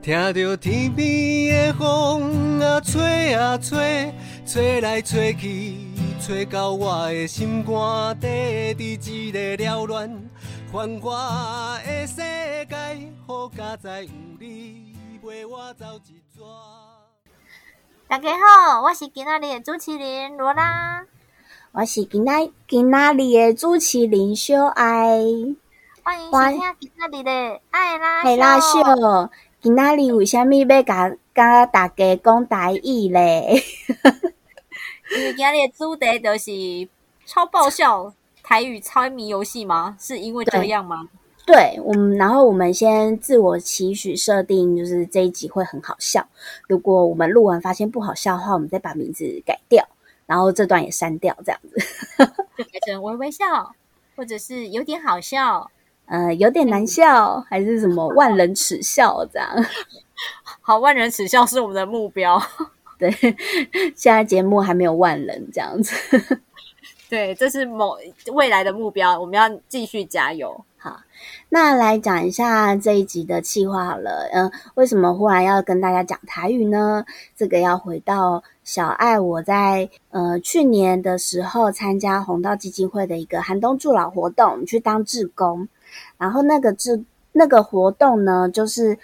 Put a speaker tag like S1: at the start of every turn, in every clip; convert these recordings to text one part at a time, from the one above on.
S1: 听着天边的风啊吹啊吹，吹来吹去，吹到我的心肝底，伫一个缭乱繁华的世界，好佳哉有你陪我走一逝。
S2: 大家好，我是今仔日的主持人罗拉，
S3: 我是今仔今仔日的主持人小爱，
S2: 欢迎收听今仔日的爱拉
S3: 爱拉秀。今仔日为虾米要甲甲大家讲台语咧？
S2: 因为今日的主题就是超爆笑台语猜谜游戏吗？是因为这样吗？
S3: 对，我们然后我们先自我期许设定，就是这一集会很好笑。如果我们录完发现不好笑的话，我们再把名字改掉，然后这段也删掉，这样子
S2: 就改成微微笑，或者是有点好笑。
S3: 呃，有点难笑，还是什么 万人耻笑这样？
S2: 好，万人耻笑是我们的目标。
S3: 对，现在节目还没有万人这样子。
S2: 对，这是某未来的目标，我们要继续加油。
S3: 好，那来讲一下这一集的计划好了。嗯，为什么忽然要跟大家讲台语呢？这个要回到小爱我在呃去年的时候参加红道基金会的一个寒冬助老活动，去当志工。然后那个志那个活动呢，就是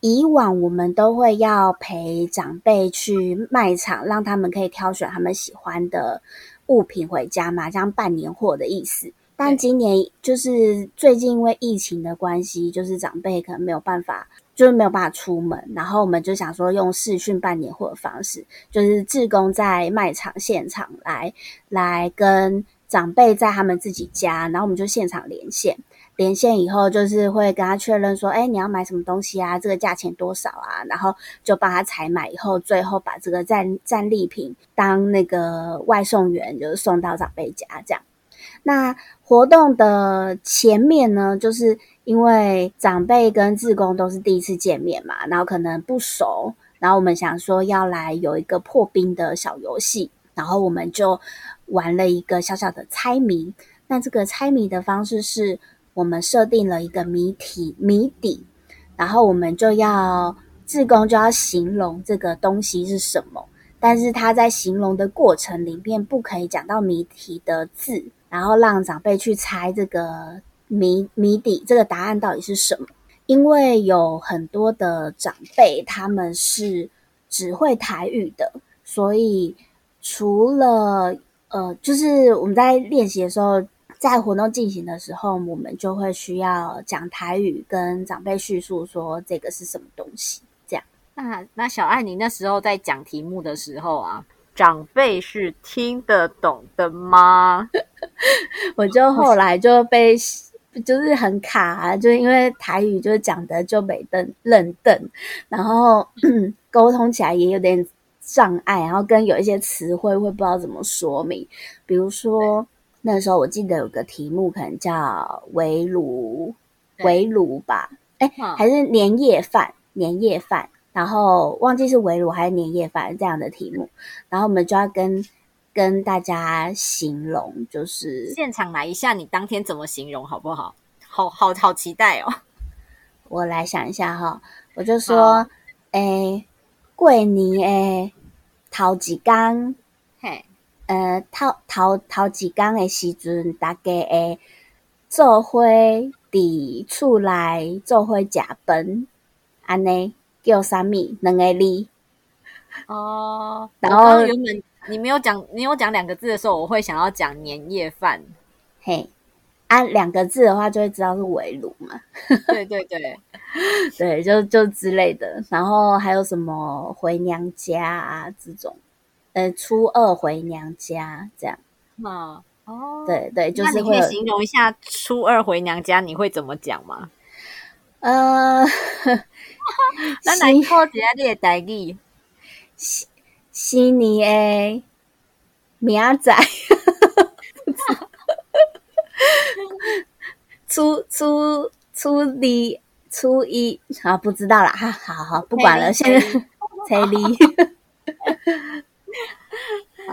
S3: 以往我们都会要陪长辈去卖场，让他们可以挑选他们喜欢的物品回家嘛，这样办年货的意思。但今年就是最近因为疫情的关系，就是长辈可能没有办法，就是没有办法出门，然后我们就想说用视讯办年货的方式，就是志工在卖场现场来来跟长辈在他们自己家，然后我们就现场连线。连线以后，就是会跟他确认说：“哎，你要买什么东西啊？这个价钱多少啊？”然后就帮他采买，以后最后把这个战战利品当那个外送员，就是送到长辈家这样。那活动的前面呢，就是因为长辈跟志工都是第一次见面嘛，然后可能不熟，然后我们想说要来有一个破冰的小游戏，然后我们就玩了一个小小的猜谜。那这个猜谜的方式是。我们设定了一个谜题谜底，然后我们就要志工就要形容这个东西是什么，但是他在形容的过程里面不可以讲到谜题的字，然后让长辈去猜这个谜谜底这个答案到底是什么。因为有很多的长辈他们是只会台语的，所以除了呃，就是我们在练习的时候。在活动进行的时候，我们就会需要讲台语跟长辈叙述说这个是什么东西。这样，
S2: 那那小爱，你那时候在讲题目的时候啊，长辈是听得懂的吗？
S3: 我就后来就被就是很卡，啊就因为台语就是讲的就没瞪愣瞪，然后 沟通起来也有点障碍，然后跟有一些词汇会不知道怎么说明，比如说。那时候我记得有个题目，可能叫围炉，围炉吧？哎，还是年夜饭？年夜饭？然后忘记是围炉还是年夜饭这样的题目。然后我们就要跟跟大家形容，就是
S2: 现场来一下，你当天怎么形容好不好？好好好期待哦！
S3: 我来想一下哈，我就说，哎，过年诶，头几缸，嘿。呃，头头头几工的时阵，大家会做伙伫厝内做伙食饭，安尼叫啥物？两个字
S2: 哦。然后原本你没有讲，你有讲两个字的时候，我会想要讲年夜饭。
S3: 嘿，啊，两个字的话就会知道是围炉嘛。
S2: 对对对，
S3: 对，就就之类的。然后还有什么回娘家啊这种。呃，初二回娘家这样，
S2: 啊，哦，
S3: 对对，就是会
S2: 形容一下初二回娘家，你会怎么讲吗？
S3: 呃，
S2: 那来考一下你的代语，
S3: 新新年的明仔，初初初二初一啊，不知道了哈，好好不管了，现在彩礼。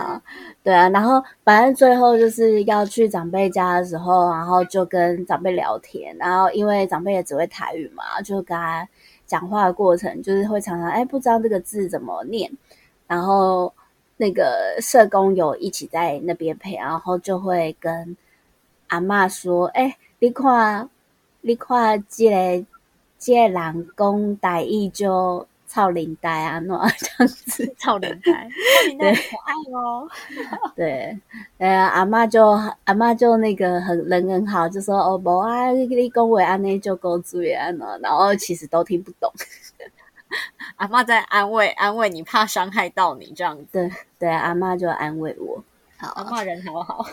S3: 啊，对啊，然后反正最后就是要去长辈家的时候，然后就跟长辈聊天，然后因为长辈也只会台语嘛，就跟他讲话的过程，就是会常常哎不知道这个字怎么念，然后那个社工有一起在那边陪，然后就会跟阿嬷说，哎，你看，你看这个这个人讲台语就。操领带啊，那这样子，
S2: 操领带，操领带可爱哦。
S3: 对，呃，阿妈就阿妈就那个很人很好，就说哦，无啊，你你讲话安尼就够注意安了，然后其实都听不懂。
S2: 阿妈在安慰安慰你，怕伤害到你这样子。
S3: 对对，阿妈就安慰我。
S2: 好，阿妈人好好。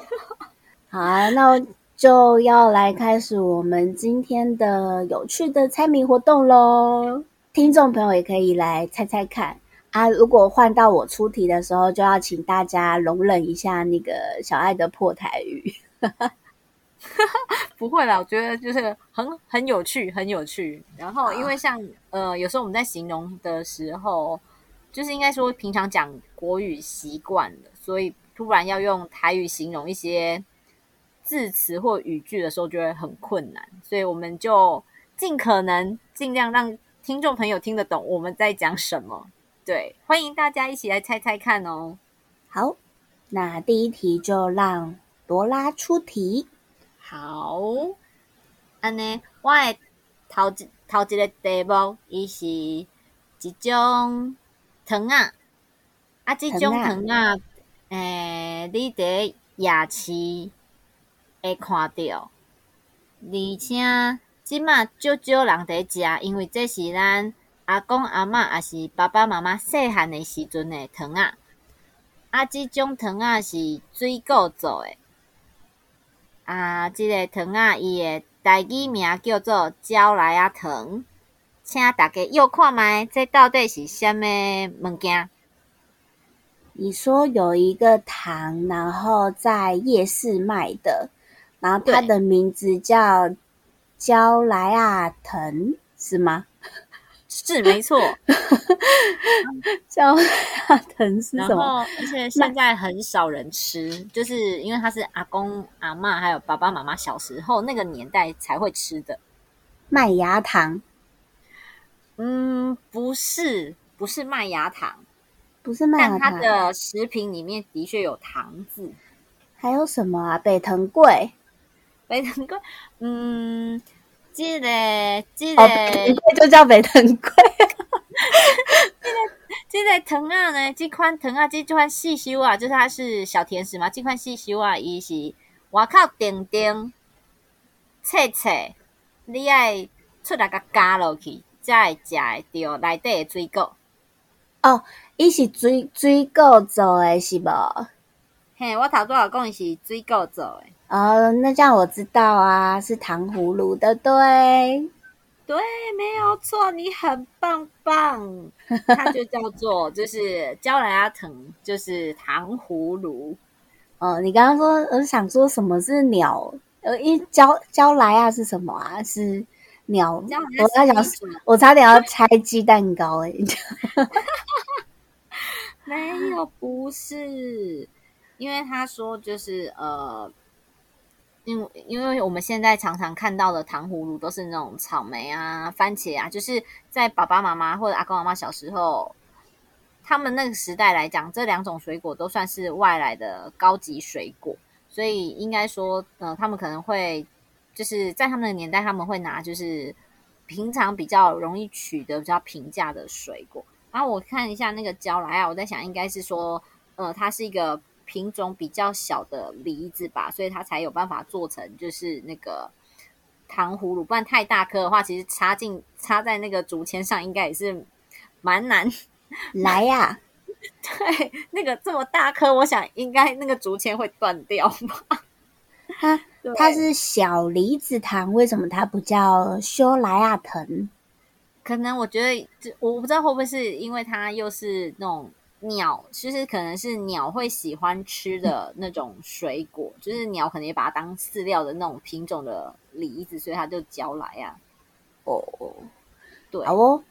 S3: 好啊，那就要来开始我们今天的有趣的猜谜活动喽。听众朋友也可以来猜猜看啊！如果换到我出题的时候，就要请大家容忍一下那个小爱的破台语。
S2: 不会啦，我觉得就是很很有趣，很有趣。然后，因为像呃，有时候我们在形容的时候，就是应该说平常讲国语习惯了，所以突然要用台语形容一些字词或语句的时候，就会很困难。所以我们就尽可能尽量让。听众朋友听得懂我们在讲什么？对，欢迎大家一起来猜猜看哦。
S3: 好，那第一题就让罗拉出题。
S2: 好，安尼，我的头一头一个题目，伊是一种糖啊，啊，这种糖啊，诶，你伫夜市会看到，而且。即马少少人伫食，因为这是咱阿公阿嬷也是爸爸妈妈细汉的时阵的糖啊。啊，即种糖啊是水果做的。啊，即个糖啊，伊的台语名叫做蕉来啊糖，请大家又看麦，这到底是虾物物件？
S3: 你说有一个糖，然后在夜市卖的，然后它的名字叫。焦莱亚藤是吗？
S2: 是没错，
S3: 焦莱亚藤是什么？
S2: 而且现在很少人吃，就是因为它是阿公阿妈还有爸爸妈妈小时候那个年代才会吃的
S3: 麦芽糖。
S2: 嗯，不是，不是麦芽糖，
S3: 不是麦芽
S2: 糖。但它的食品里面的确有糖字。
S3: 还有什么啊？北藤贵。
S2: 北藤贵，嗯，这个这个
S3: 就叫北藤贵。
S2: 这个这个藤啊呢，这款藤啊，这款细修啊，就是它是小甜食嘛。这款细修啊，伊是外靠顶顶脆脆，你爱出来甲加落去，才会食会着内底的水果。
S3: 哦，伊是水水果做诶是无？
S2: 嘿，我头拄仔讲伊是水果做的。
S3: 哦，那这样我知道啊，是糖葫芦的，对，
S2: 对，没有错，你很棒棒。它就叫做就是焦莱阿藤，就是糖葫芦。
S3: 哦，你刚刚说我想说什么是鸟？呃，一焦焦莱亚是什么啊？是鸟。我差点，我差点要拆鸡蛋糕哎。
S2: 没有，不是，因为他说就是呃。因为因为我们现在常常看到的糖葫芦都是那种草莓啊、番茄啊，就是在爸爸妈妈或者阿公阿妈小时候，他们那个时代来讲，这两种水果都算是外来的高级水果，所以应该说，呃，他们可能会就是在他们的年代，他们会拿就是平常比较容易取得比较平价的水果。然后我看一下那个胶来啊，我在想应该是说，呃，它是一个。品种比较小的梨子吧，所以它才有办法做成就是那个糖葫芦。不然太大颗的话，其实插进插在那个竹签上，应该也是蛮难
S3: 来呀。
S2: 对，那个这么大颗，我想应该那个竹签会断掉吧。
S3: 它它是小梨子糖，为什么它不叫修莱亚藤？
S2: 可能我觉得，我不知道会不会是因为它又是那种。鸟其实可能是鸟会喜欢吃的那种水果，就是鸟可能也把它当饲料的那种品种的梨子，所以它就交来啊。
S3: 哦，对，好哦。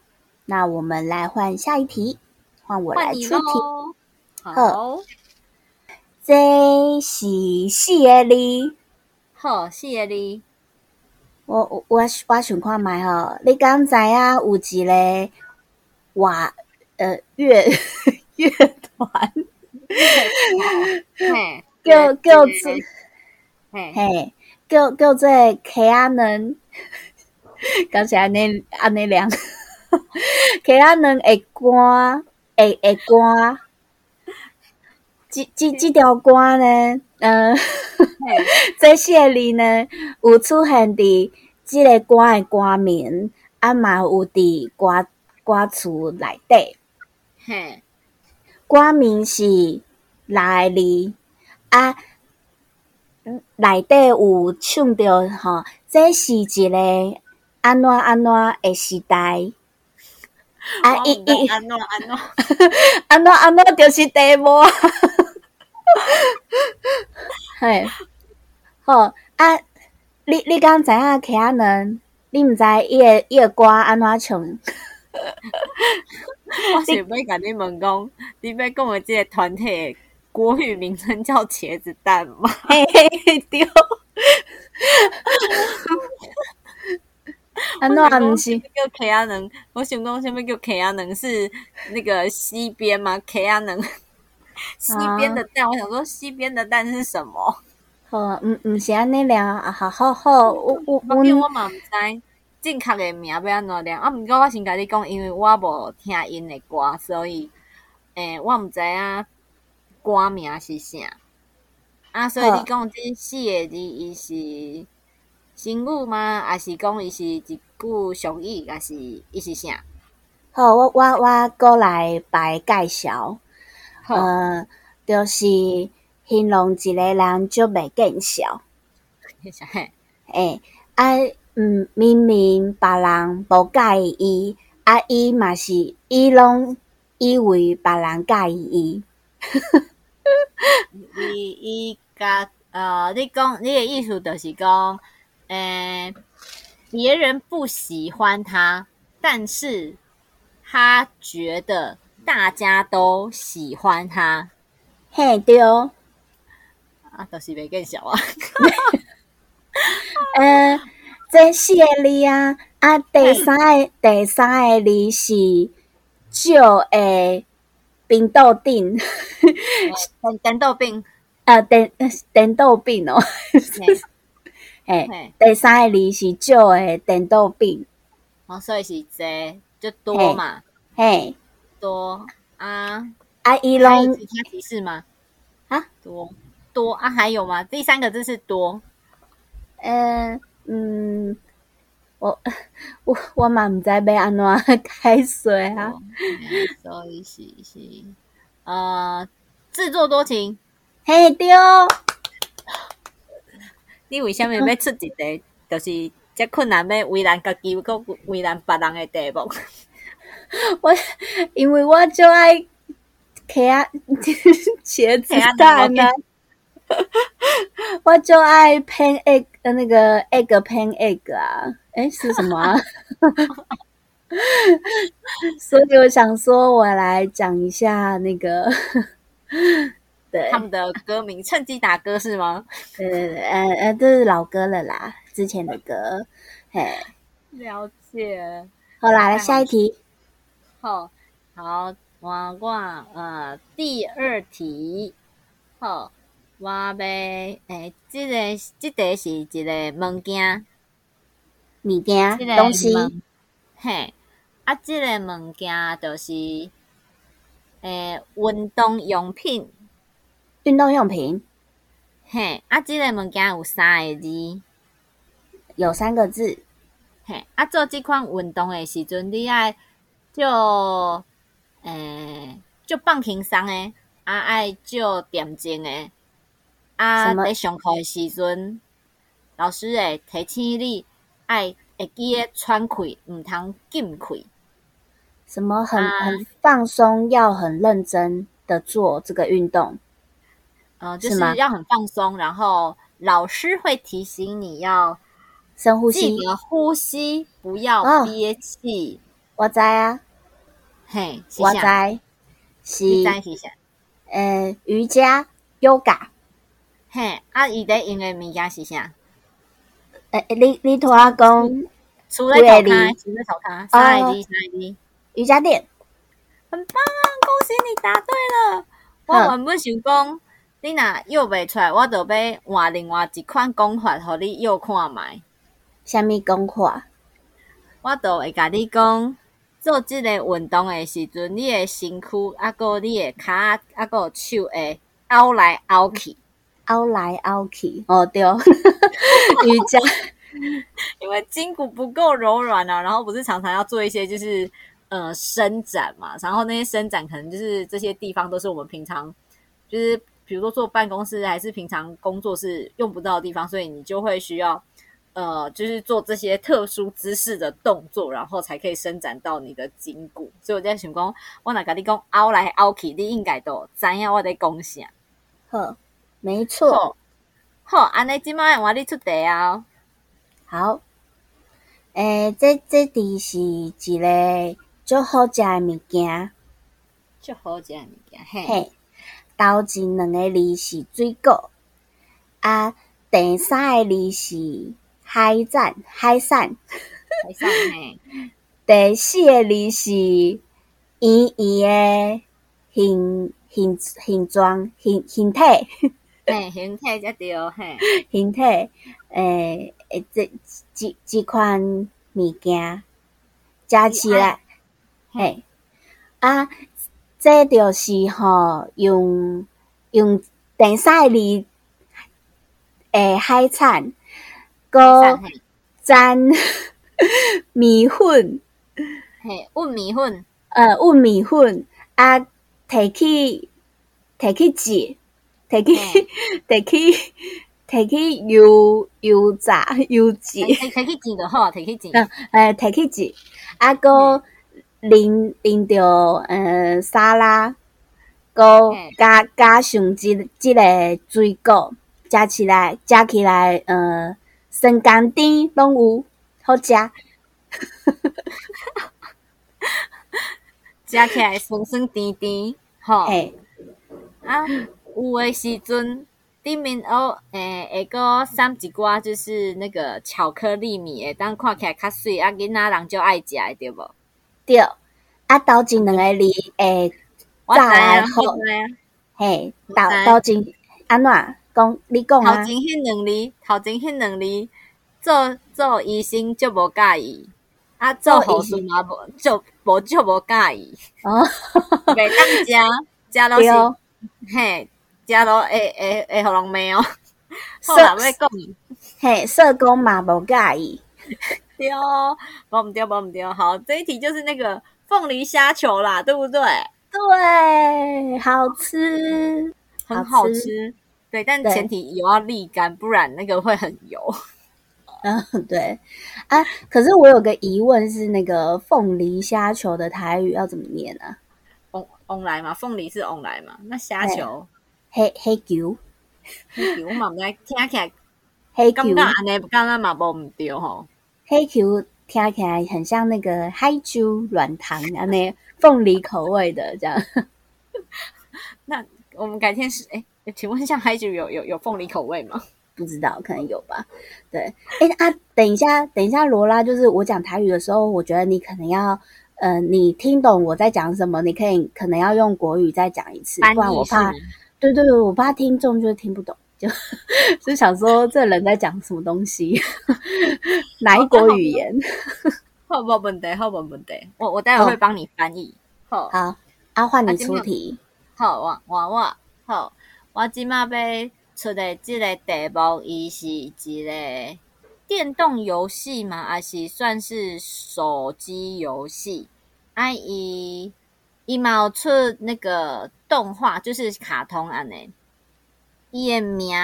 S3: 那我们来换下一题，换我来出题。
S2: 好，
S3: 这是四个字。
S2: 好，四个字。
S3: 我我我我想看觅吼，你敢知影有一个话呃乐乐团
S2: 嘿，
S3: 叫叫做
S2: 嘿，
S3: 嘿叫叫做 K 阿能，敢是安尼安尼念 K 阿能会歌会会歌，即即即条歌呢，呃。
S2: 嘿，
S3: 这四个字呢，有出现伫即个歌诶歌名，啊嘛有伫歌歌词内底。
S2: 嘿，
S3: 歌名是六个字，啊，内底有唱着吼，这是一个安怎安怎诶时代。啊，伊伊
S2: 安怎安怎？
S3: 安怎安怎就是题目。嘿，好啊！你你敢知影其他人？你毋知伊个伊个歌安怎唱？
S2: 我是要甲你问讲，你要讲的即个团体的国语名称叫茄子蛋吗？
S3: 嘿嘿嘿，对。安怎毋是？
S2: 叫 K 阿能，我想讲什么叫 K 阿能是那个西边吗？K 阿能西边的蛋，我想说西边的蛋是什么？
S3: 好，毋毋是安尼俩，啊，好好好，我我
S2: 我我嘛毋知正确的名要安怎念。啊，毋过我先甲你讲，因为我无听因的歌，所以诶，我毋知影歌名是啥。啊，所以你讲这四个字，伊是新语吗？还是讲伊是一句俗语？还是伊是啥？
S3: 好，我我我过来白介绍，呃，就是形容一个人足袂见笑。诶，啊，嗯，明明别人无介意伊，啊，伊嘛是伊拢以为别人介意伊。
S2: 伊伊甲呃，你讲你的意思就是讲，诶、别人不喜欢他，但是他觉得大家都喜欢他，
S3: 嘿，对哦，
S2: 啊，就是袂更小啊。
S3: 呃，这四个字啊，啊，第三个第三个字是少的冰豆丁，
S2: 等等豆饼，
S3: 呃，电电豆饼哦，
S2: 哎，
S3: 第三个字是少的电豆饼，
S2: 哦，所以是这就多嘛，
S3: 嘿，
S2: 多啊。
S3: 啊，伊拢
S2: 还有其他提示吗？
S3: 啊，
S2: 多多啊，还有吗？第三个字是多，
S3: 呃嗯，我 我我嘛毋知要安怎开水啊，
S2: 所以是是呃，自作多情。
S3: 嘿，对，
S2: 你为什么要出一个，就是遮困难要为难家己，搁为难别人的题目？
S3: 我因为我就爱茄啊茄子蛋啊，我就爱 pan egg 呃那个 egg pan egg 啊，诶是什么啊？所以我想说，我来讲一下那个，对。
S2: 他们的歌名，趁机打歌是吗？
S3: 对对对，呃呃，这是老歌了啦，之前的歌，嘿，
S2: 了解。
S3: 好啦，来下一题，
S2: 好，好，我我呃第二题，好，我要诶，这个这个是一个物件，
S3: 物件
S2: 这个
S3: 东西，
S2: 嘿，啊，这个物件就是诶运动用品，
S3: 运动用品。
S2: 嘿，啊，这个物件有三个字，
S3: 有三个字，
S2: 嘿，啊，做即款运动诶时阵，你爱就诶就放轻松诶，啊，爱就点睛诶，啊，
S3: 什么
S2: 伫上课的时阵，老师会提醒你爱会记诶喘气，毋通禁气。
S3: 什么很
S2: 啊
S3: 很放松，要很认真的做这个运动，
S2: 呃，就是
S3: 吗
S2: 要很放松，然后老师会提醒你要
S3: 深呼吸
S2: 记。得呼吸，不要
S3: 哦
S2: 憋气。
S3: 我知啊，
S2: 嘿，
S3: 我
S2: 啥？
S3: 知是？呃瑜伽，yoga。
S2: 嘿，啊，伊在用的物件是啥？
S3: 诶、欸，你你同我讲
S2: 除了头卡，除了头卡，三个字，三个字，
S3: 瑜伽垫。
S2: 很棒，恭喜你答对了。我原本想讲，你若约袂出来，我就要换另外一款讲法，互你约看觅。
S3: 虾米讲法？
S2: 我就会甲你讲，做即个运动的时阵，你的身躯啊，个你的骹啊，个手会凹来凹去，
S3: 凹来凹去。哦，对哦，瑜伽，
S2: 因为筋骨不够柔软啊，然后不是常常要做一些就是呃伸展嘛，然后那些伸展可能就是这些地方都是我们平常就是比如说坐办公室还是平常工作是用不到的地方，所以你就会需要。呃，就是做这些特殊姿势的动作，然后才可以伸展到你的筋骨。所以我在想讲，我哪个你讲凹来凹去，你应该都知影我在讲啥。
S3: 好，没错。
S2: 好，安尼即摆我你出题啊。
S3: 好。诶，这这题是一个足好食诶物件。
S2: 足好食诶物件，
S3: 嘿。头前两个字是水果，啊，第三个字是。海产海产，
S2: 海产嘿。
S3: 第四个字是圆圆诶形形形状形形体，
S2: 嘿形体才对嘿。
S3: 形体诶诶，这几几款物件加起来，嘿。啊，这就是吼用用第三个字诶海产。个沾米粉，
S2: 嘿，อุ่米粉，
S3: 呃，อุ่米粉啊，摕去摕去煎，摕去摕去摕去油油炸油煎，
S2: 摕去煎就好，摕去煎，嗯，
S3: 诶，摕去煎，啊，个淋淋着呃沙拉，个加加上即即个水果，食起来食起来，呃。酸甘甜拢有好食，
S2: 食起来酸酸甜甜，吼。啊，有诶时阵顶面哦，诶，会个送一寡就是那个巧克力米诶，当看起来较水，啊，囡仔人就爱食诶，对无？
S3: 对，啊，豆前两个字诶，
S2: 炸来
S3: 好，嘿，豆豆前安怎？讲你讲啊，
S2: 头前迄两字，头前迄两字，做做医生就无介意，啊，做护士嘛无就无就无介意。哦，袂当食，食落是，嘿，食落会会会互人骂哦。好啦，要讲，
S3: 嘿，社工嘛无介意。
S2: 对哦，无毋对，无毋对。好，这一题就是那个凤梨虾球啦，对不对？
S3: 对，好吃，
S2: 很好吃。对，但前提有要沥干，不然那个会很油。
S3: 嗯，对啊。可是我有个疑问是，那个凤梨虾球的台语要怎么念呢？
S2: 翁翁来嘛，凤梨是翁来嘛？那虾球
S3: 黑黑球，
S2: 黑球嘛，来听起来
S3: 黑球，
S2: 刚安尼刚刚嘛无唔对吼。
S3: 黑球听起来很像那个海珠软糖安尼凤梨口味的这样。
S2: 那我们改天是哎。请问像海酒有有有凤梨口味吗？
S3: 不知道，可能有吧。对，哎啊，等一下，等一下，罗拉，就是我讲台语的时候，我觉得你可能要，呃，你听懂我在讲什么，你可以可能要用国语再讲一次，不然我怕，对对对，我怕听众就听不懂，就就想说这人在讲什么东西，哪一国语言？
S2: 好不问题，好不问题，我我待会会帮你翻译。好，
S3: 好，阿换你出题。
S2: 好，我我我好。我即马要出的这个题目，伊是一个电动游戏嘛，还是算是手机游戏？啊，伊伊嘛有出那个动画，就是卡通安尼。伊的名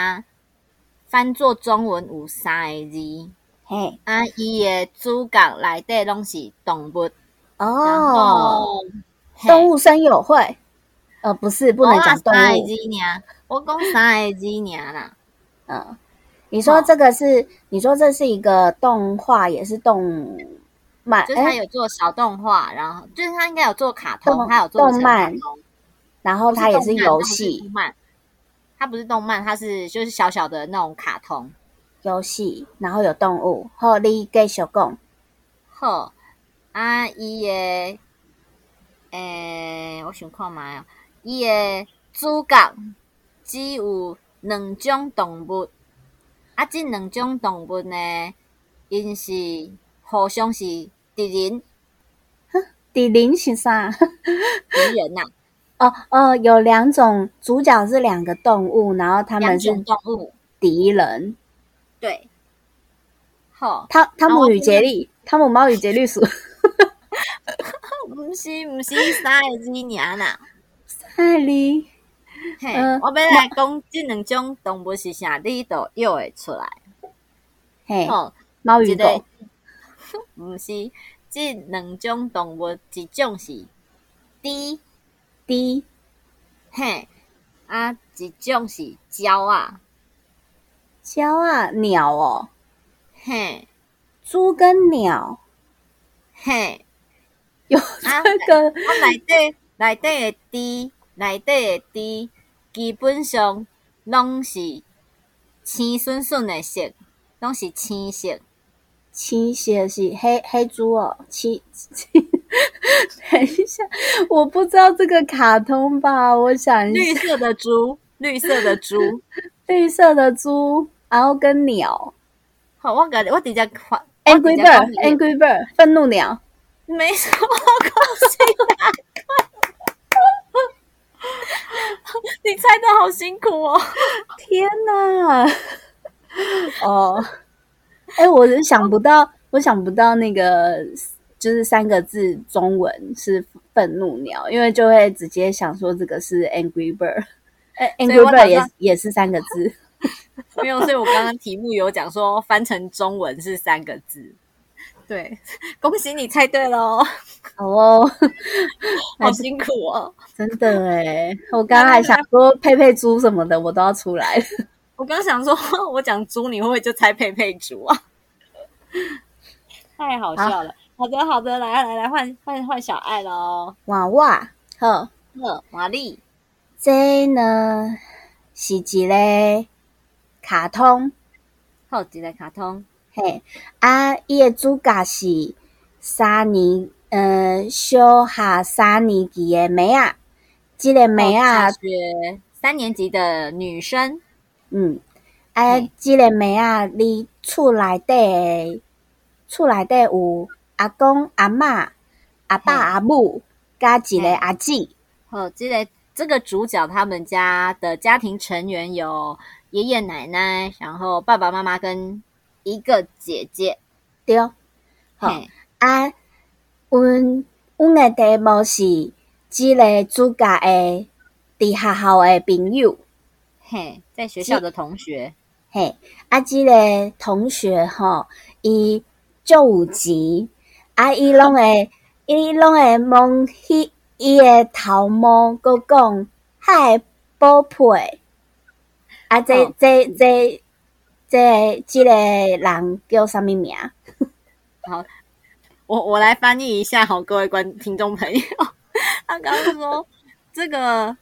S2: 翻作中文有三个字，
S3: 嘿，
S2: 啊，伊的主角内底拢是动物
S3: 哦，动物森友会。呃，不是，不能讲动物。
S2: 我讲三个字娘啦。
S3: 嗯，你说这个是？你说这是一个动画，也是动漫？
S2: 就是他有做小动画，然后就是他应该有做卡通，他有做
S3: 动漫，然后他也是游戏。
S2: 它不是动漫，它是就是小小的那种卡通。
S3: 游戏，然后有动物。好，你继续讲。
S2: 好，啊，伊的，诶、我想看觅哦，伊的主角只有两种动物，啊，这两种动物呢，因是互相是敌人，
S3: 敌人是啥？
S2: 敌人呐、
S3: 哦哦，有两种主角是两个动物，然后他们是
S2: 动物，
S3: 敌人。
S2: 对。好，
S3: 汤汤姆与杰利，汤姆猫与杰利鼠。
S2: 不是不是三个字尔啦。
S3: 艾莉，
S2: 嘿，
S3: 嗯
S2: 我要来讲这两种动物是啥，你都又会出来。
S3: 嘿，
S2: 吼、
S3: 猫与
S2: 一个
S3: 狗。
S2: 毋是，这两种动物，一种是猪，
S3: 猪
S2: 嘿，啊，一种是鸟啊，
S3: 鸟啊，鸟哦，
S2: 嘿，
S3: 猪跟鸟。
S2: 嘿，
S3: 有
S2: 啊
S3: 这个
S2: 啊，内底内底的猪，内底的猪，基本上拢是青顺顺的色，拢是青色。
S3: 青色是黑黑猪哦，青。等一下，我不知道这个卡通吧？我想一下，
S2: 绿色的猪，绿色的猪。
S3: 绿色的猪，然后跟鸟
S2: 好，我感觉我底下换
S3: ，Angry Bird，Angry Bird，愤怒鸟。
S2: 没什么恭喜大你猜的好辛苦哦。
S3: 天哪！哦，哎，我是想不到，我想不到那个就是三个字中文是愤怒鸟，因为就会直接想说这个是 Angry Bird，哎，Angry
S2: 我
S3: Bird 也也是三个字。
S2: 没有，所以我刚刚题目有讲说翻成中文是三个字。对，恭喜你猜对喽，
S3: 好哦，
S2: 好辛苦哦。
S3: 真的哎，我刚刚还想说佩佩猪什么的，我都要出来了。
S2: 我刚想说，我讲猪，你会不会就猜佩佩猪啊？太好笑了。好的，好的，来来来，换换换小爱喽。
S3: 娃娃，呵，
S2: 呵，玛丽，
S3: 这呢是一个卡通。
S2: 好，一个卡通。
S3: 嘿，啊，伊的主角是三年，呃，小下三年级的妹啊，这个妹
S2: 大
S3: 仔，
S2: 学三年级的女生，
S3: 嗯，啊
S2: 嘿，
S3: 即个妹仔，你厝内底的，厝内底有阿公、阿嬷、阿爸、阿母，加一
S2: 嘿
S3: 个阿姊，
S2: 哦，这个这个主角他们家的家庭成员有爷爷奶奶，然后爸爸妈妈跟一个姐姐。
S3: 对，好。啊，阮阮的题目是即个主角的伫学校的朋友，
S2: 嘿，在学校的同学，
S3: 嘿，啊，即个同学吼，伊就有钱，啊，伊拢会，伊拢会问迄伊的头毛，佮讲嗨宝贝，啊，这
S2: 哦。
S3: 这这这即个人叫啥物名？
S2: 好我我来翻译一下，好，各位观听众朋友，他刚刚说这个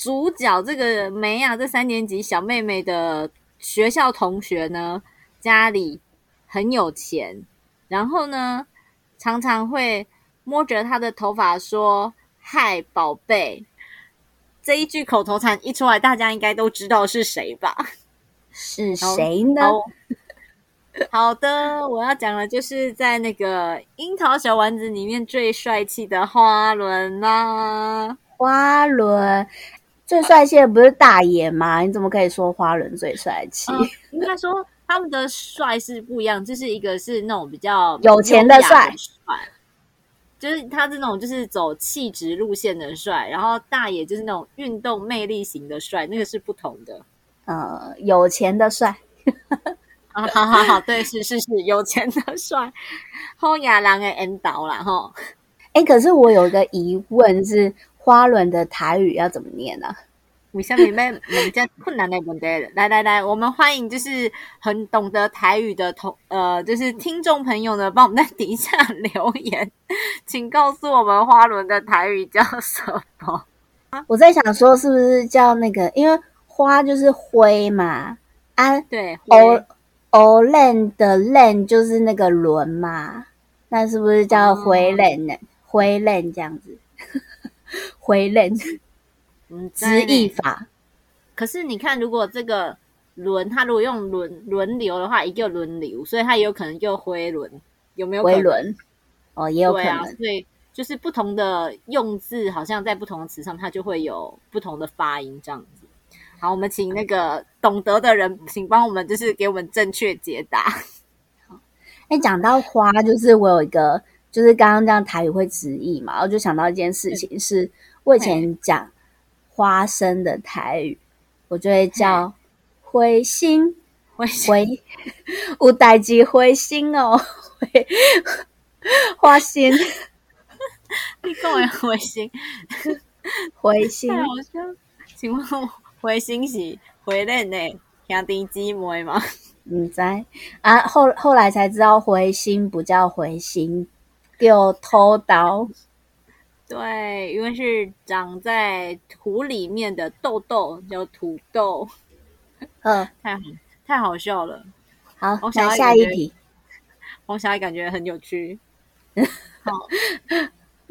S2: 主角这个梅亚这三年级小妹妹的学校同学呢，家里很有钱，然后呢，常常会摸着她的头发说：“嗨，宝贝。”这一句口头禅一出来，大家应该都知道是谁吧？
S3: 是谁呢？
S2: 好好的，我要讲的就是在那个《樱桃小丸子》里面最帅气的花轮啦、
S3: 花轮最帅气的不是大爷吗？你怎么可以说花轮最帅气？
S2: 嗯应该说他们的帅是不一样，就是一个是那种比较
S3: 有钱的帅
S2: 帅，就是他这种就是走气质路线的帅，然后大爷就是那种运动魅力型的帅，那个是不同的。
S3: 呃，有钱的帅，
S2: 啊，好好好，对，是是是，有钱的帅，后亚郎的引导啦，吼。
S3: 哎，可是我有一个疑问是，花轮的台语要怎么念呢、
S2: 为什么要问这困难的问题？来来来，我们欢迎就是很懂得台语的同呃，就是听众朋友呢，帮我们在底下留言，请告诉我们花轮的台语叫什么？
S3: 我在想说，是不是叫那个？因为花就是灰嘛，啊，
S2: 对，
S3: 哦哦链的 len 就是那个轮嘛，那是不是叫灰链呢？灰链这样子，灰链
S2: 嗯，
S3: 直译法。
S2: 可是你看，如果这个轮，它如果用轮轮流的话，一个轮流，所以它也有可能就回轮，有没有？
S3: 回轮哦，也有可能。
S2: 所以就是不同的用字，好像在不同的词上，它就会有不同的发音这样子。好，我们请那个懂得的人，请帮我们就是给我们正确解答。
S3: 好，哎，讲到花，就是我有一个，就是刚刚这样台语会直译嘛，我就想到一件事情，是我以前讲花生的台语，我就会叫灰心，
S2: 灰
S3: 灰，有代志灰心哦，灰花心，
S2: 你跟我灰心，
S3: 灰心，
S2: 好像，请问我。回心是回认的兄弟姊妹吗？
S3: 唔知啊，后后来才知道回心不叫回心，叫偷刀。
S2: 对，因为是长在土里面的豆豆叫土豆。
S3: 嗯，
S2: 太好太好笑了。
S3: 好，来下一题。
S2: 黄小爱感觉很有趣。好，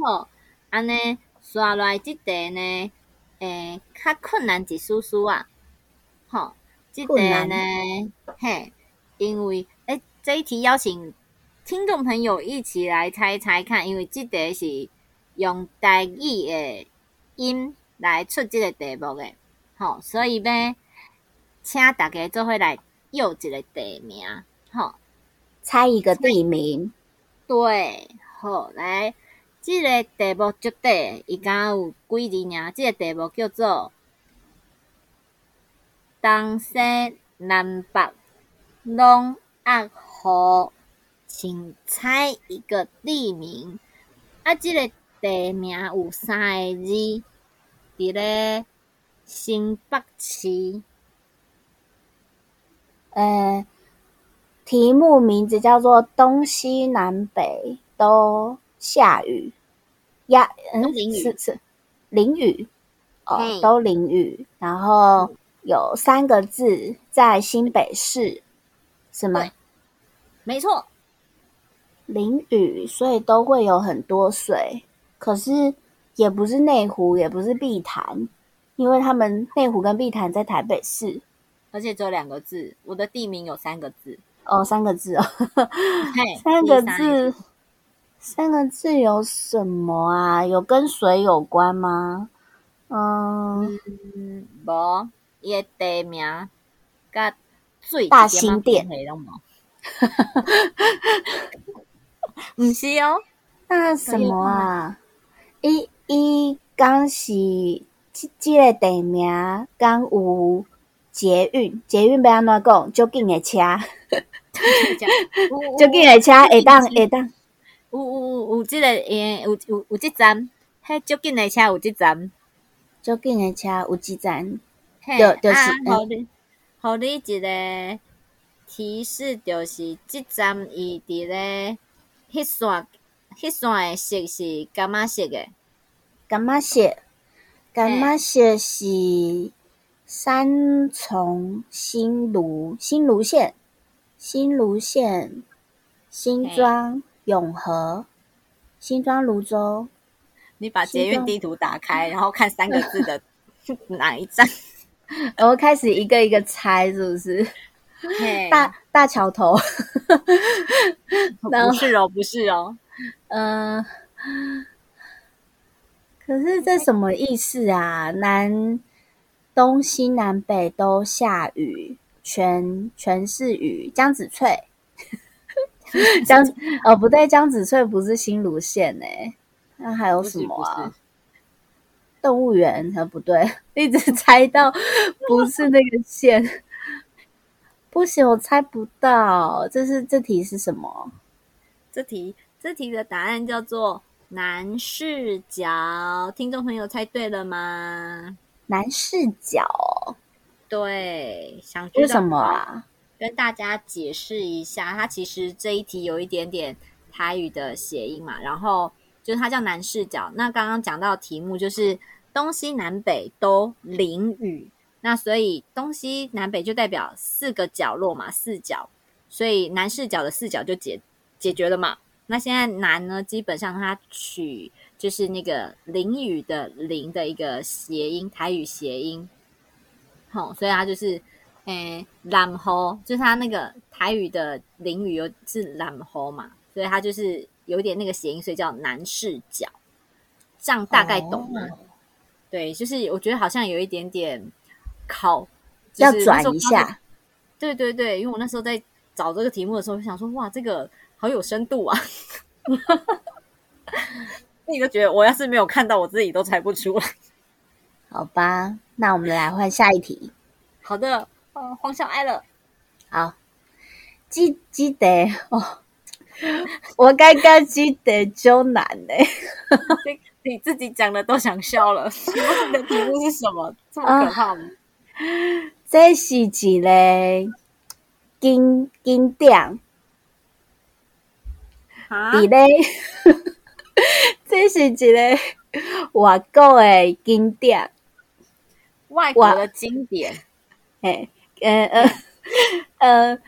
S2: 好，安尼刷来这题呢？诶，较困难一丝丝啊，好，这个呢，嘿，因为诶，这一题邀请听众朋友一起来猜猜看，因为这个是用台语的音来出即个题目的，吼，所以呢，请大家做伙来又一个地名，吼，
S3: 猜一个地名，
S2: 对，好来。这个题目绝对伊敢有几字尔？这个题目叫做东西南北拢压好，请猜一个地名。啊，这个地名有三个字，伫咧新北市。
S3: 呃，题目名字叫做东西南北都。下雨，呀，嗯，是是淋雨，哦，都淋雨。然后有三个字在新北市，是吗？
S2: 没错，
S3: 淋雨，所以都会有很多水。可是也不是内湖，也不是碧潭，因为他们内湖跟碧潭在台北市，
S2: 而且只有两个字。我的地名有三个字，
S3: 哦，三个字哦，三个字。三个字有什么啊？有跟水有关吗？嗯，
S2: 无，伊个地名甲水
S3: 大新店，
S2: 哈哈哈毋是哦，
S3: 那什么啊？伊伊讲是即即个地名讲有捷运，捷运要安怎讲？就近的车，就近的车会当会当。
S2: 有有有有即个诶，有有有即站，迄足近诶车有即站，
S3: 足近诶车有即站，
S2: 就就是互你互你一个提示，就是即站伊伫咧迄线迄线诶色是干嘛色诶？
S3: 干嘛色？干嘛色是三重新芦新芦线，新芦线新庄。永和、新庄、泸州，
S2: 你把捷运地图打开，然后看三个字的哪一站，
S3: 然后开始一个一个猜，是不是？大大桥头，
S2: 不是哦，不是哦，
S3: 嗯，可是这什么意思啊？南东西南北都下雨，全全是雨，江子翠。江哦不对，江子翠不是新芦线呢，那还有什么啊？动物园呃不对，一直猜到不是那个县，不行，我猜不到。这是这题是什么？
S2: 这题这题的答案叫做南视角。听众朋友猜对了吗？
S3: 南视角，
S2: 对，想
S3: 为什么啊？
S2: 跟大家解释一下，它其实这一题有一点点台语的谐音嘛，然后就是它叫南视角。那刚刚讲到题目就是东西南北都淋雨，那所以东西南北就代表四个角落嘛，四角，所以南视角的四角就解解决了嘛。那现在男呢，基本上他取就是那个淋雨的淋的一个谐音，台语谐音，好，所以他就是诶懒猴，就是他那个台语的淋雨有是懒猴嘛，所以他就是有点那个谐音，所以叫男视角。这样大概懂吗？对，就是我觉得好像有一点点。考
S3: 要转一下，
S2: 对对对，因为我那时候在找这个题目的时候，我想说哇，这个好有深度啊！自己都觉得我要是没有看到，我自己都猜不出来。
S3: 好吧，那我们来换下一题。
S2: 好的，呃，黄小爱了。
S3: 好，记记得哦，我刚刚记得就难嘞。
S2: 你自己讲的都想笑了。你的题目是什么？这么可怕吗？
S3: 这是一个经经典，伫咧，这是一个外国的经典，
S2: 外国的经典，
S3: 嘿，呃呃呃，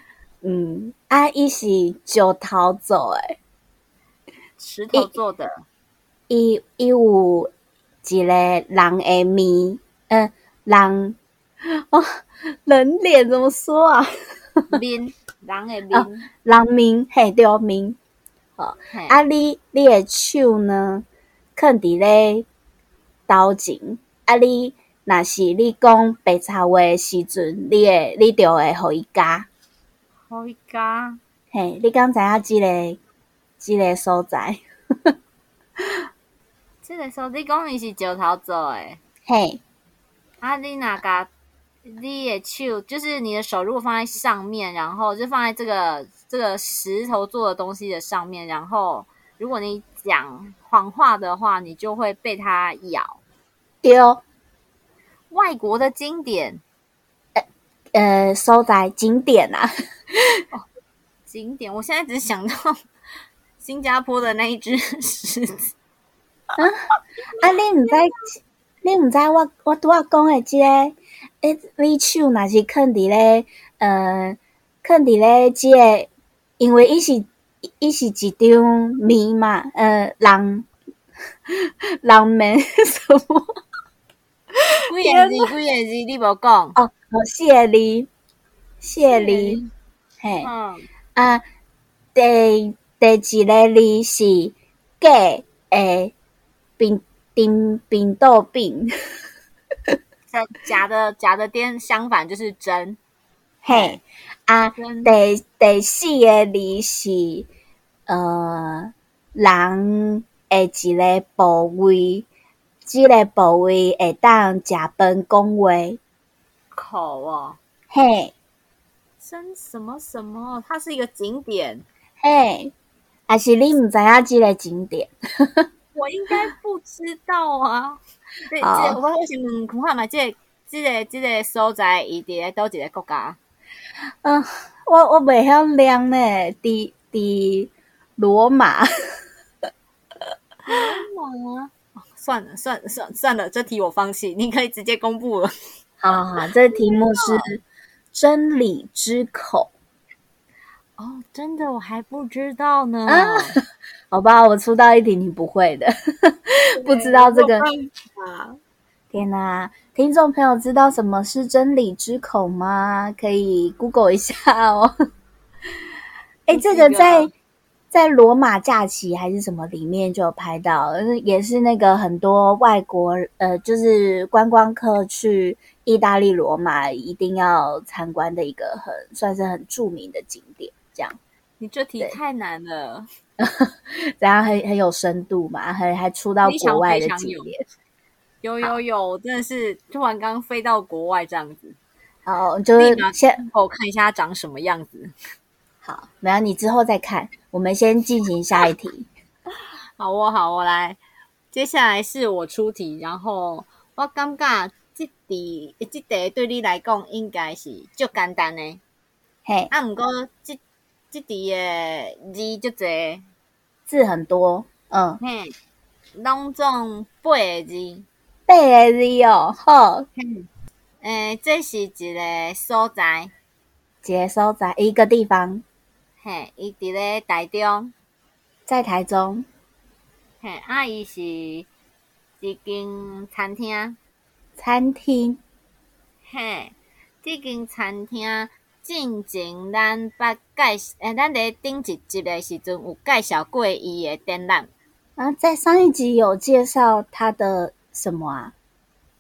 S3: 嗯，啊，伊是石头做的，
S2: 石头做的，
S3: 伊伊有一个人的面，呃，人。哦，人脸怎么说啊？
S2: 面，人的面，
S3: 人面，嘿，对面。好，啊，你你的手呢？放伫咧刀前。啊，你若是你讲白茶话的时阵，你会你就会互伊加，
S2: 互伊加。
S3: 嘿，你刚知影即个即个所在？
S2: 即个所，你讲伊是石头做诶。
S3: 嘿，
S2: 啊，你哪个？你也去就是你的手，如果放在上面，然后就放在这个这个石头做的东西的上面，然后如果你讲谎话的话，你就会被它咬。
S3: 丢
S2: 外国的经典，
S3: 呃呃，收在景点啊。
S2: 哦，经典，我现在只想到新加坡的那一只狮子。
S3: 啊啊！你唔知，你唔知我我拄啊讲的这个。诶，你手若是放伫咧，呃，放伫咧，即个，因为伊是伊是一张面嘛，呃，人人面 什么？
S2: 几个字？几个字？你无讲？
S3: 哦，谢你，谢你，嘿，啊，第第一个字是假诶，病病病毒病。
S2: 假的假的颠相反就是真，
S3: 嘿啊，第第四个字是呃人的一个部位，即个部位会当食饭讲话
S2: 口哦，
S3: 嘿，
S2: 真什么什么？它是一个景点，
S3: 嘿，还是你唔知影即个景点？
S2: 我应该不知道啊。对，这我我先问看看嘛，这这个这个所在伊伫咧倒一个国家？
S3: 嗯，我我袂晓念呢，伫伫罗马。
S2: 罗马？算了算了算算了，这题我放弃，你可以直接公布了。
S3: 好好，这题目是真理之口。
S2: 哦，真的，我还不知道呢。
S3: 好吧，我出到一题你不会的，不知道这个。天哪，听众朋友知道什么是真理之口吗？可以 Google 一下哦。哎，这个在在罗马假期还是什么里面就有拍到，也是那个很多外国呃，就是观光客去意大利罗马一定要参观的一个很算是很著名的景点。这样，
S2: 你这题太难了，
S3: 然后很很有深度嘛，还还出到国外的景点，
S2: 有 有有，真的是突然刚飞到国外这样子，
S3: 好，就是先
S2: 我看一下它长什么样子。
S3: 好，没有你之后再看，我们先进行下一题。
S2: 好，我好，我来，接下来是我出题，然后我感觉这题这题对你来讲应该是就简单的。
S3: 嘿，
S2: 啊，毋过即即题诶字就侪
S3: 字很多，嗯，
S2: 嘿，拢总八个字，
S3: 八个字哦，好，
S2: 诶，这是一个所在，
S3: 一个所在，一个地方，
S2: 嘿，伊伫咧台中，
S3: 在台中，
S2: 嘿，啊，伊是一间餐厅，
S3: 餐厅，
S2: 嘿，这间餐厅进前咱捌介绍，诶，咱伫顶一集诶时阵有介绍过伊诶展览，
S3: 然后在上一集有介绍他的什么啊？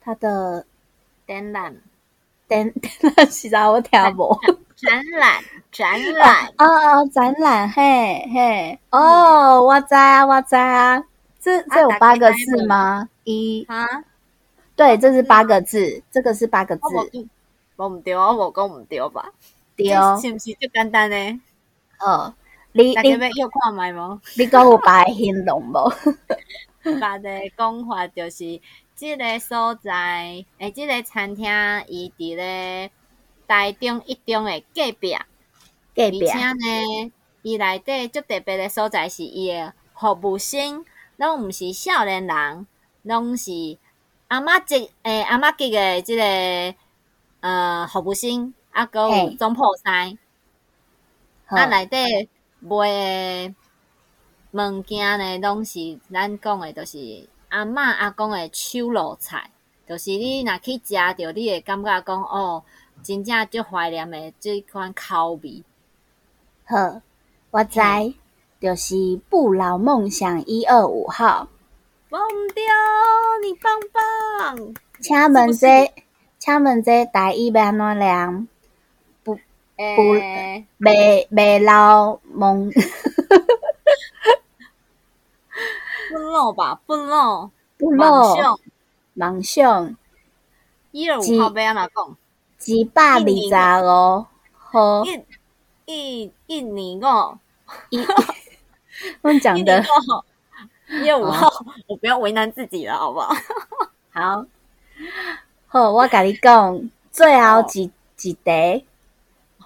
S3: 他的
S2: 展览，
S3: 展展览是啥？我听无。
S2: 展览，展览，
S3: 哦哦，展览，嘿嘿，哦，我知啊，我知啊，这这有八个字吗？一，
S2: 啊，
S3: 对，这是八个字，这个是八个字。
S2: 我，无我毋对，我无讲毋对吧？
S3: 对，
S2: 是毋是最简单呢？
S3: 哦，你你
S2: 要又看卖无？
S3: 你讲有白形容无？
S2: 别的讲法就是，即个所在，诶，即个餐厅伊伫咧台中一中的隔壁，
S3: 隔壁，
S2: 而且呢，伊内底最特别的所在是伊的服务生，拢毋是少年人，拢是阿嬷级诶阿嬷级的即、个呃服务生，啊，搁有
S3: 嘿。
S2: 总铺师，
S3: 好。
S2: 啊，内底卖的物件呢，拢是咱讲的，就是阿嬷阿公的手路菜，就是你若去食着，你会感觉讲哦，真正足怀念的即款口味。
S3: 好，我知，就是不老梦想一二五号，
S2: 忘掉，你棒棒！
S3: 请问
S2: 是
S3: 这，请问这台语要安怎念？
S2: 诶、
S3: 未未老梦
S2: 不漏吧，不漏，
S3: 不
S2: 梦
S3: 老
S2: 想
S3: 梦想
S2: 一二五号要安怎讲？
S3: 一百二十五号
S2: 一一一年五，
S3: 一，我讲
S2: 一
S3: 的
S2: 一二五号，我不要为难自己了，好不好？
S3: 好，好，我甲你讲，最后一一题，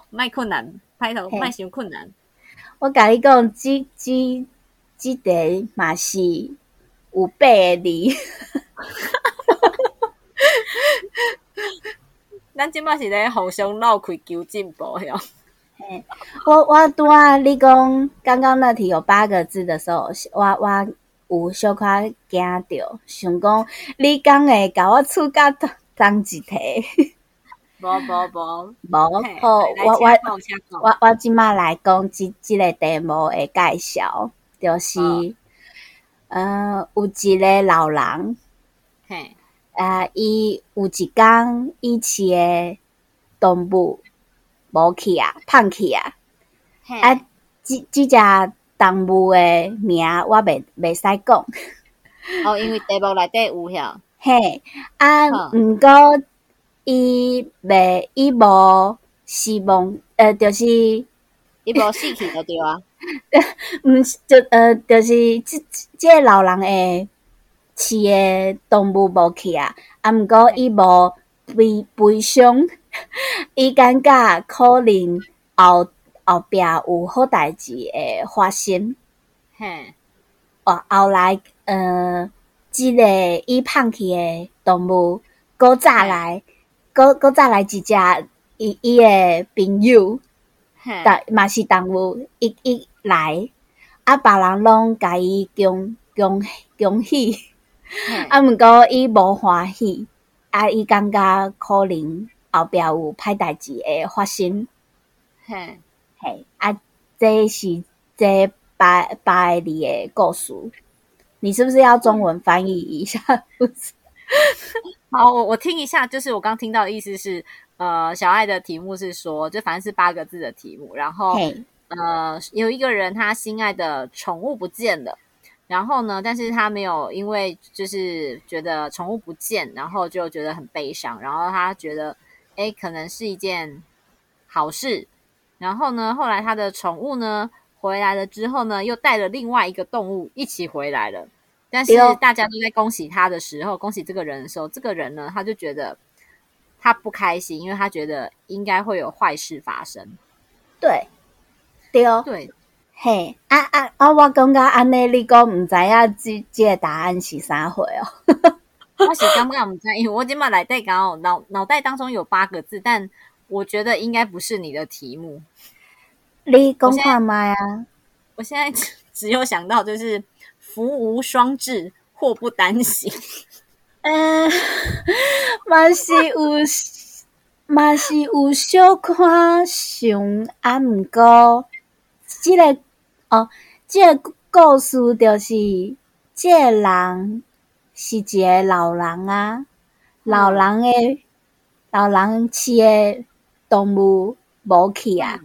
S2: 卖困难，拍头
S3: 嘿
S2: 卖伤困难。
S3: 我甲你讲，即即即题嘛是有八个字，
S2: 咱即摆是咧互相闹开求进步哟。
S3: 我我拄啊，你讲刚刚那题有八个字的时候，我我有小可惊着，想讲你讲诶甲我出甲同同一题，
S2: 无无无，
S3: 无
S2: 嘿
S3: 好，我我我我即马来讲即即个题目诶介绍，就是
S2: 好。
S3: 呃有一个老人，
S2: 嘿，
S3: 啊，伊有一工伊饲诶动物无去啊，胖去啊，
S2: 嘿，
S3: 啊，即即只动物诶名我袂袂使讲，
S2: 哦，因为题目内底有遐，
S3: 嘿，啊，
S2: 好
S3: 毋过伊袂伊无希望，呃，就是
S2: 伊无死去就对啊。
S3: 毋是就呃，就是即即个老人诶饲诶动物无去啊，啊，毋过伊无悲悲伤，伊感觉可能后后壁有好代志会发生。
S2: 嘿，
S3: 哦，后来呃，即、个伊放弃诶动物，搁再来，搁搁再来一只伊伊诶朋友。
S2: 嘿，
S3: 但嘛是动物一一来，啊，别人拢甲伊恭恭恭喜，啊，毋过伊无欢喜，啊，伊感觉可能后壁有歹代志会发生，
S2: 嘿，
S3: 嘿，啊，这是这八八个字的故事，你是不是要中文翻译一下？
S2: 好，我我听一下，就是我刚听到的意思是，呃，小爱的题目是说，就反正是八个字的题目，然后
S3: 嘿，
S2: 呃，有一个人他心爱的宠物不见了，然后呢，但是他没有因为就是觉得宠物不见，然后就觉得很悲伤，然后他觉得，哎，可能是一件好事，然后呢，后来他的宠物呢回来了之后呢，又带了另外一个动物一起回来了。但是大家都在恭喜他的时候，恭喜这个人的时候，这个人呢，他就觉得他不开心，因为他觉得应该会有坏事发生。
S3: 对，对哦，
S2: 对，
S3: 嘿，啊啊啊！我刚刚安尼，你讲毋知影即即个答案是啥货哦？
S2: 我是刚刚我们在，因为我今嘛来带刚好脑脑袋当中有八个字，但我觉得应该不是你的题目。
S3: 你讲看吗呀？
S2: 我现在 只有想到就是福无双至，祸不单行。
S3: 嗯，嘛是有，嘛是有小看上啊，毋过，即个哦，即个故事就是即个人是一个老人啊，老人诶，老人饲诶动物无去啊，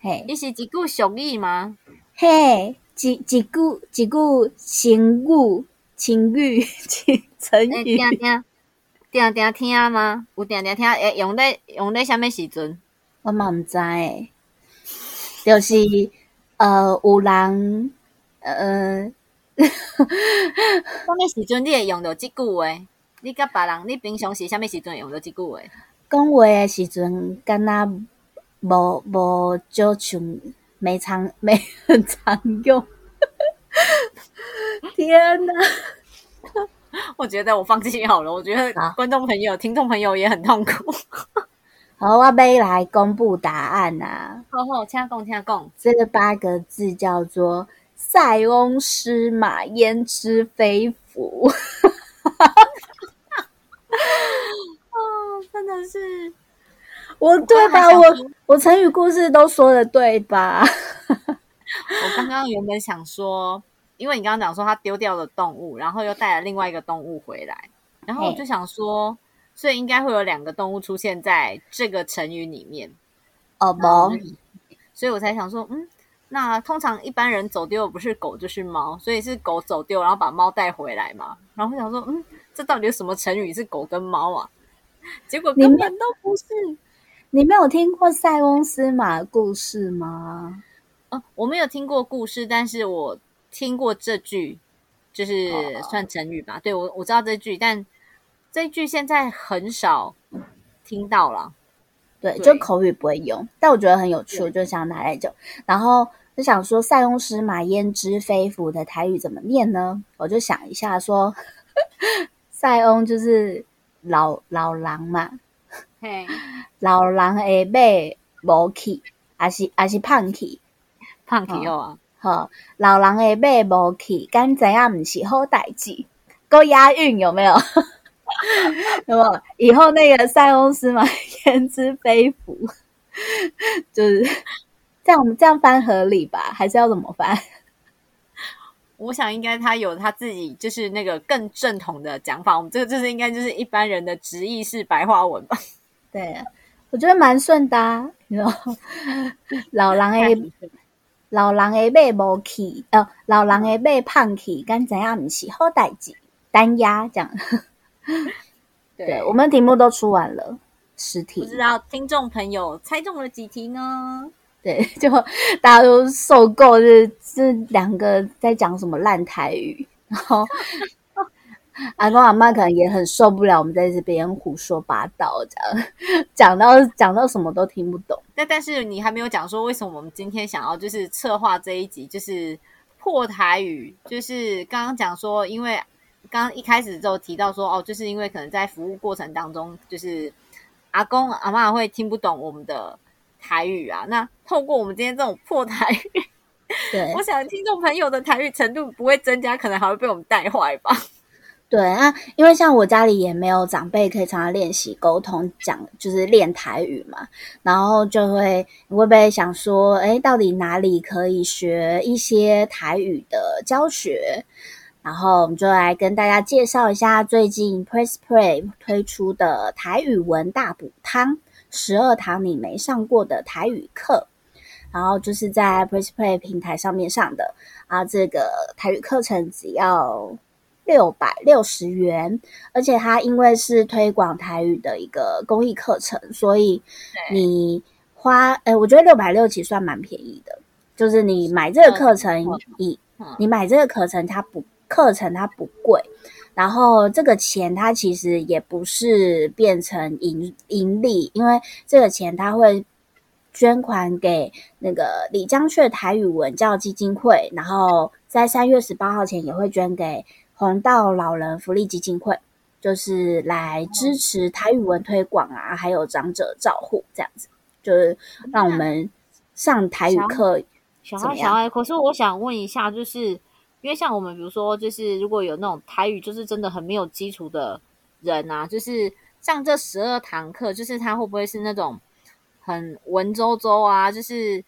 S3: 嘿，
S2: 你是一句俗语吗？
S3: 嘿，一一句一句成语，成语，成语。
S2: 定定定定听吗？有定定听？诶，用在用在啥物时阵？
S3: 我嘛毋知诶，就是呃，有人呃，
S2: 啥物时阵你会用到即句话？你甲别人，你平常时啥物时阵会用到即句话？
S3: 讲话诶时阵，敢若无无少像没常 没很常用。天哪！
S2: 我觉得我放弃好了。我觉得
S3: 好
S2: 观众朋友、听众朋友也很痛苦。
S3: 好，我要来公布答案啊！
S2: 好好，请讲，请讲。
S3: 这八个字叫做“塞翁失马，焉知非福”。
S2: 哦，真的是，
S3: 我对吧？
S2: 我
S3: 我我成语故事都说的对吧？
S2: 我刚刚原本想说，因为你刚刚讲说他丢掉了动物，然后又带了另外一个动物回来，然后我就想说，所以应该会有两个动物出现在这个成语里面。
S3: 哦不，
S2: 所以我才想说，嗯，那通常一般人走丢的不是狗就是猫，所以是狗走丢，然后把猫带回来嘛。然后我想说，嗯，这到底有什么成语是狗跟猫啊？结果根本都不是。
S3: 你没有听过塞翁失马的故事吗？
S2: 哦，我没有听过故事，但是我听过这句，就是
S3: 哦
S2: 算成语吧。对我我知道这句，但这句现在很少听到了。
S3: 对，
S2: 对
S3: 就口语不会用，但我觉得很有趣，我就想拿来讲。然后就想说“塞翁失马，焉知非福”的台语怎么念呢？我就想一下说，塞翁就是老老狼嘛，
S2: 嘿，
S3: 老人会马无去，还是还是胖去？
S2: 胖皮友啊，
S3: 吼，老人的马无去，敢知影毋是好代志，够押韵有没有？有没有？以后那个塞翁失马，焉知非福，就是这样。我们这样翻合理吧？还是要怎么翻？
S2: 我想应该他有他自己就是那个更正统的讲法。我们这个就是应该就是一般人的直译式白话文吧。
S3: 对，我觉得蛮顺的、啊。你知道，老人的老人的马无去，呃，老人的马胖去，敢怎样毋是好代志，单压这样。对，我们题目都出完了，十题
S2: 不。知道听众朋友猜中了几题呢？
S3: 对，就大家都受够，就是这两个在讲什么烂台语，然后 阿公阿妈可能也很受不了我们在这边胡说八道，这样讲到讲到什么都听不懂。
S2: 但但是你还没有讲说为什么我们今天想要就是策划这一集，就是破台语，就是刚刚讲说，因为刚刚一开始就提到说，哦，就是因为可能在服务过程当中，就是阿公阿妈会听不懂我们的台语啊。那透过我们今天这种破台语，
S3: 对
S2: 我想听众朋友的台语程度不会增加，可能还会被我们带坏吧。
S3: 对啊，因为像我家里也没有长辈可以常常练习沟通讲，就是练台语嘛，然后就会你会不会想说，哎，到底哪里可以学一些台语的教学？然后我们就来跟大家介绍一下最近 Press Play 推出的台语文大补汤，十二堂你没上过的台语课。然后就是在 Press Play 平台上面上的啊，这个台语课程只要六百六十元，而且它因为是推广台语的一个公益课程，所以你花，呃，我觉得六百六其实算蛮便宜的。就是你买这个课程，以
S2: 嗯
S3: 你买这个课程，它不课程它不贵，然后这个钱它其实也不是变成盈盈利，因为这个钱它会捐款给那个李江雀台语文教基金会，然后在三月十八号前也会捐给红道老人福利基金会。就是来支持台语文推广啊，还有长者照护这样子，就是让我们上台语课。
S2: 小爱，小爱，可是我想问一下，就是因为像我们，比如说，就是如果有那种台语，就是真的很没有基础的人啊，就是上这十二堂课，就是他会不会是那种很文绉绉啊？就是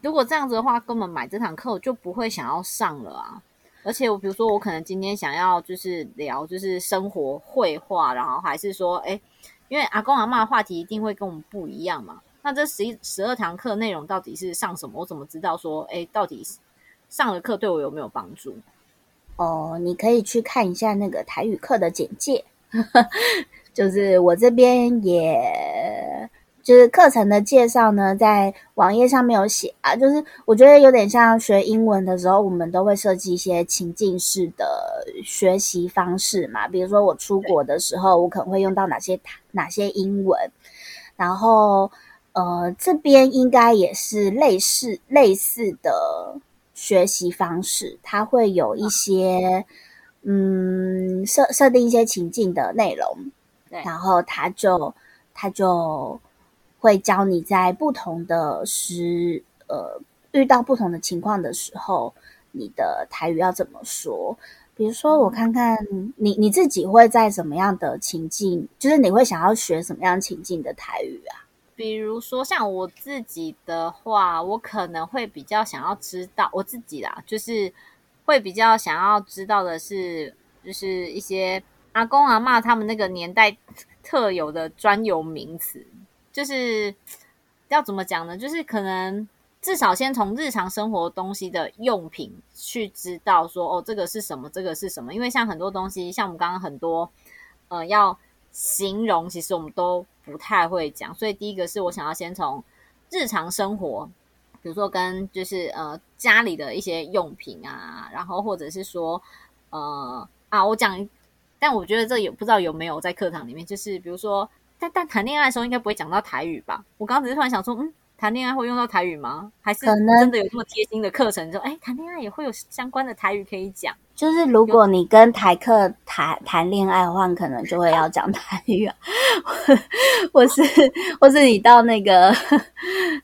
S2: 如果这样子的话，根本买这堂课我就不会想要上了啊。而且我比如说，我可能今天想要就是聊就是生活绘画，然后还是说，哎，因为阿公阿妈的话题一定会跟我们不一样嘛。那这十一十二堂课内容到底是上什么？我怎么知道说，哎，到底上了课对我有没有帮助？
S3: 哦，你可以去看一下那个台语课的简介，就是我这边也就是课程的介绍呢，在网页上面有写啊。就是我觉得有点像学英文的时候，我们都会设计一些情境式的学习方式嘛。比如说我出国的时候，我可能会用到哪些哪些英文，然后。呃，这边应该也是类似类似的学习方式，它会有一些嗯设设定一些情境的内容，然后他就他就会教你在不同的时呃遇到不同的情况的时候，你的台语要怎么说？比如说，我看看你你自己会在什么样的情境，就是你会想要学什么样情境的台语啊？
S2: 比如说像我自己的话，我可能会比较想要知道我自己啦，就是会比较想要知道的是，就是一些阿公阿妈他们那个年代特有的专有名词，就是要怎么讲呢？就是可能至少先从日常生活东西的用品去知道说，哦，这个是什么，这个是什么？因为像很多东西，像我们刚刚很多，呃，要形容，其实我们都。不太会讲，所以第一个是我想要先从日常生活，比如说跟就是呃家里的一些用品啊，然后或者是说呃啊我讲，但我觉得这也不知道有没有在课堂里面，就是比如说但但谈恋爱的时候应该不会讲到台语吧？我刚刚只是突然想说，嗯。谈恋爱会用到台语吗？还是真的有这么贴心的课程？说，哎，谈恋爱也会有相关的台语可以讲。
S3: 就是如果你跟台客谈谈恋爱的话，可能就会要讲台语啊，或是或是你到那个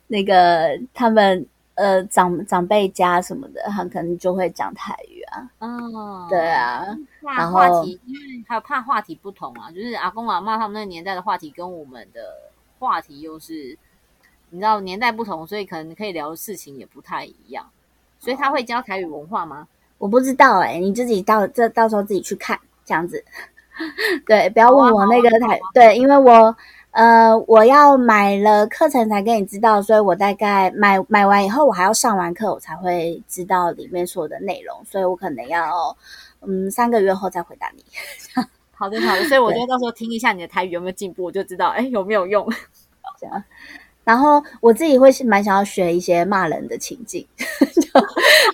S3: 那个他们呃长长辈家什么的，他可能就会讲台语啊。哦，对啊，
S2: 怕话题，因为还有怕话题不同啊，就是阿公阿妈他们那个年代的话题跟我们的话题又是。你知道年代不同，所以可能可以聊的事情也不太一样。所以他会教台语文化吗？
S3: 我不知道哎，你自己到这到时候自己去看这样子。对，不要问我那个台对，因为我呃我要买了课程才跟你知道，所以我大概买买完以后，我还要上完课，我才会知道里面所有的内容，所以我可能要嗯三个月后再回答你。
S2: 好的好的，所以我就到时候听一下你的台语有没有进步，我就知道哎有没有用
S3: 这样。然后我自己会蛮想要学一些骂人的情境，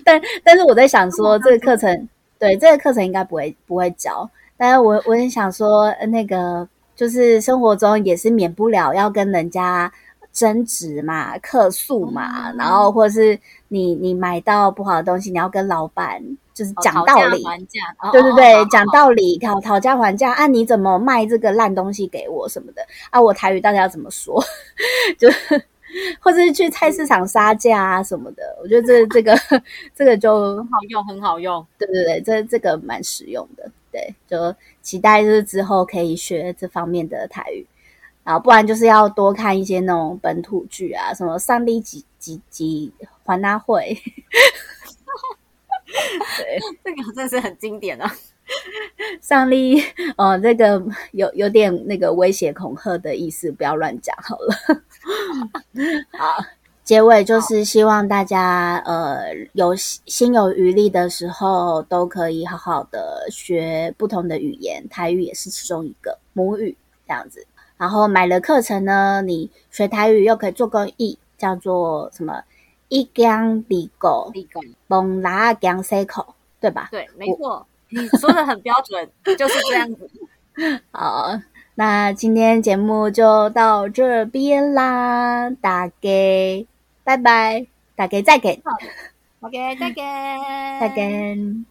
S3: 但但是我在想说这个课程，对这个课程应该不会不会教，但是我我也想说那个就是生活中也是免不了要跟人家争执嘛、客诉嘛，然后或者是你你买到不好的东西，你要跟老板。就是讲道理，对对对，讲道理，讨讨价还价啊！你怎么卖这个烂东西给我什么的啊？我台语到底要怎么说？就或者是去菜市场杀价啊什么的？我觉得这这个 这个就
S2: 很好用，很好用。
S3: 对对对，这这个蛮实用的。对，就期待就是之后可以学这方面的台语，然后不然就是要多看一些那种本土剧啊，什么上帝几几几还他会。
S2: 对，这个真的是很经典啊！
S3: 上帝哦，这个有有点那个威胁恐吓的意思，不要乱讲好了。好，结尾就是希望大家呃有心有余力的时候，都可以好好的学不同的语言，台语也是其中一个母语这样子。然后买了课程呢，你学台语又可以做公益，叫做什么？一江离狗，蒙拉江塞口，对吧？
S2: 对，没错，你说的很标准，就是这样子。
S3: 好，那今天节目就到这边啦，大家拜拜。大家再见。
S2: ok 再见。
S3: 再见。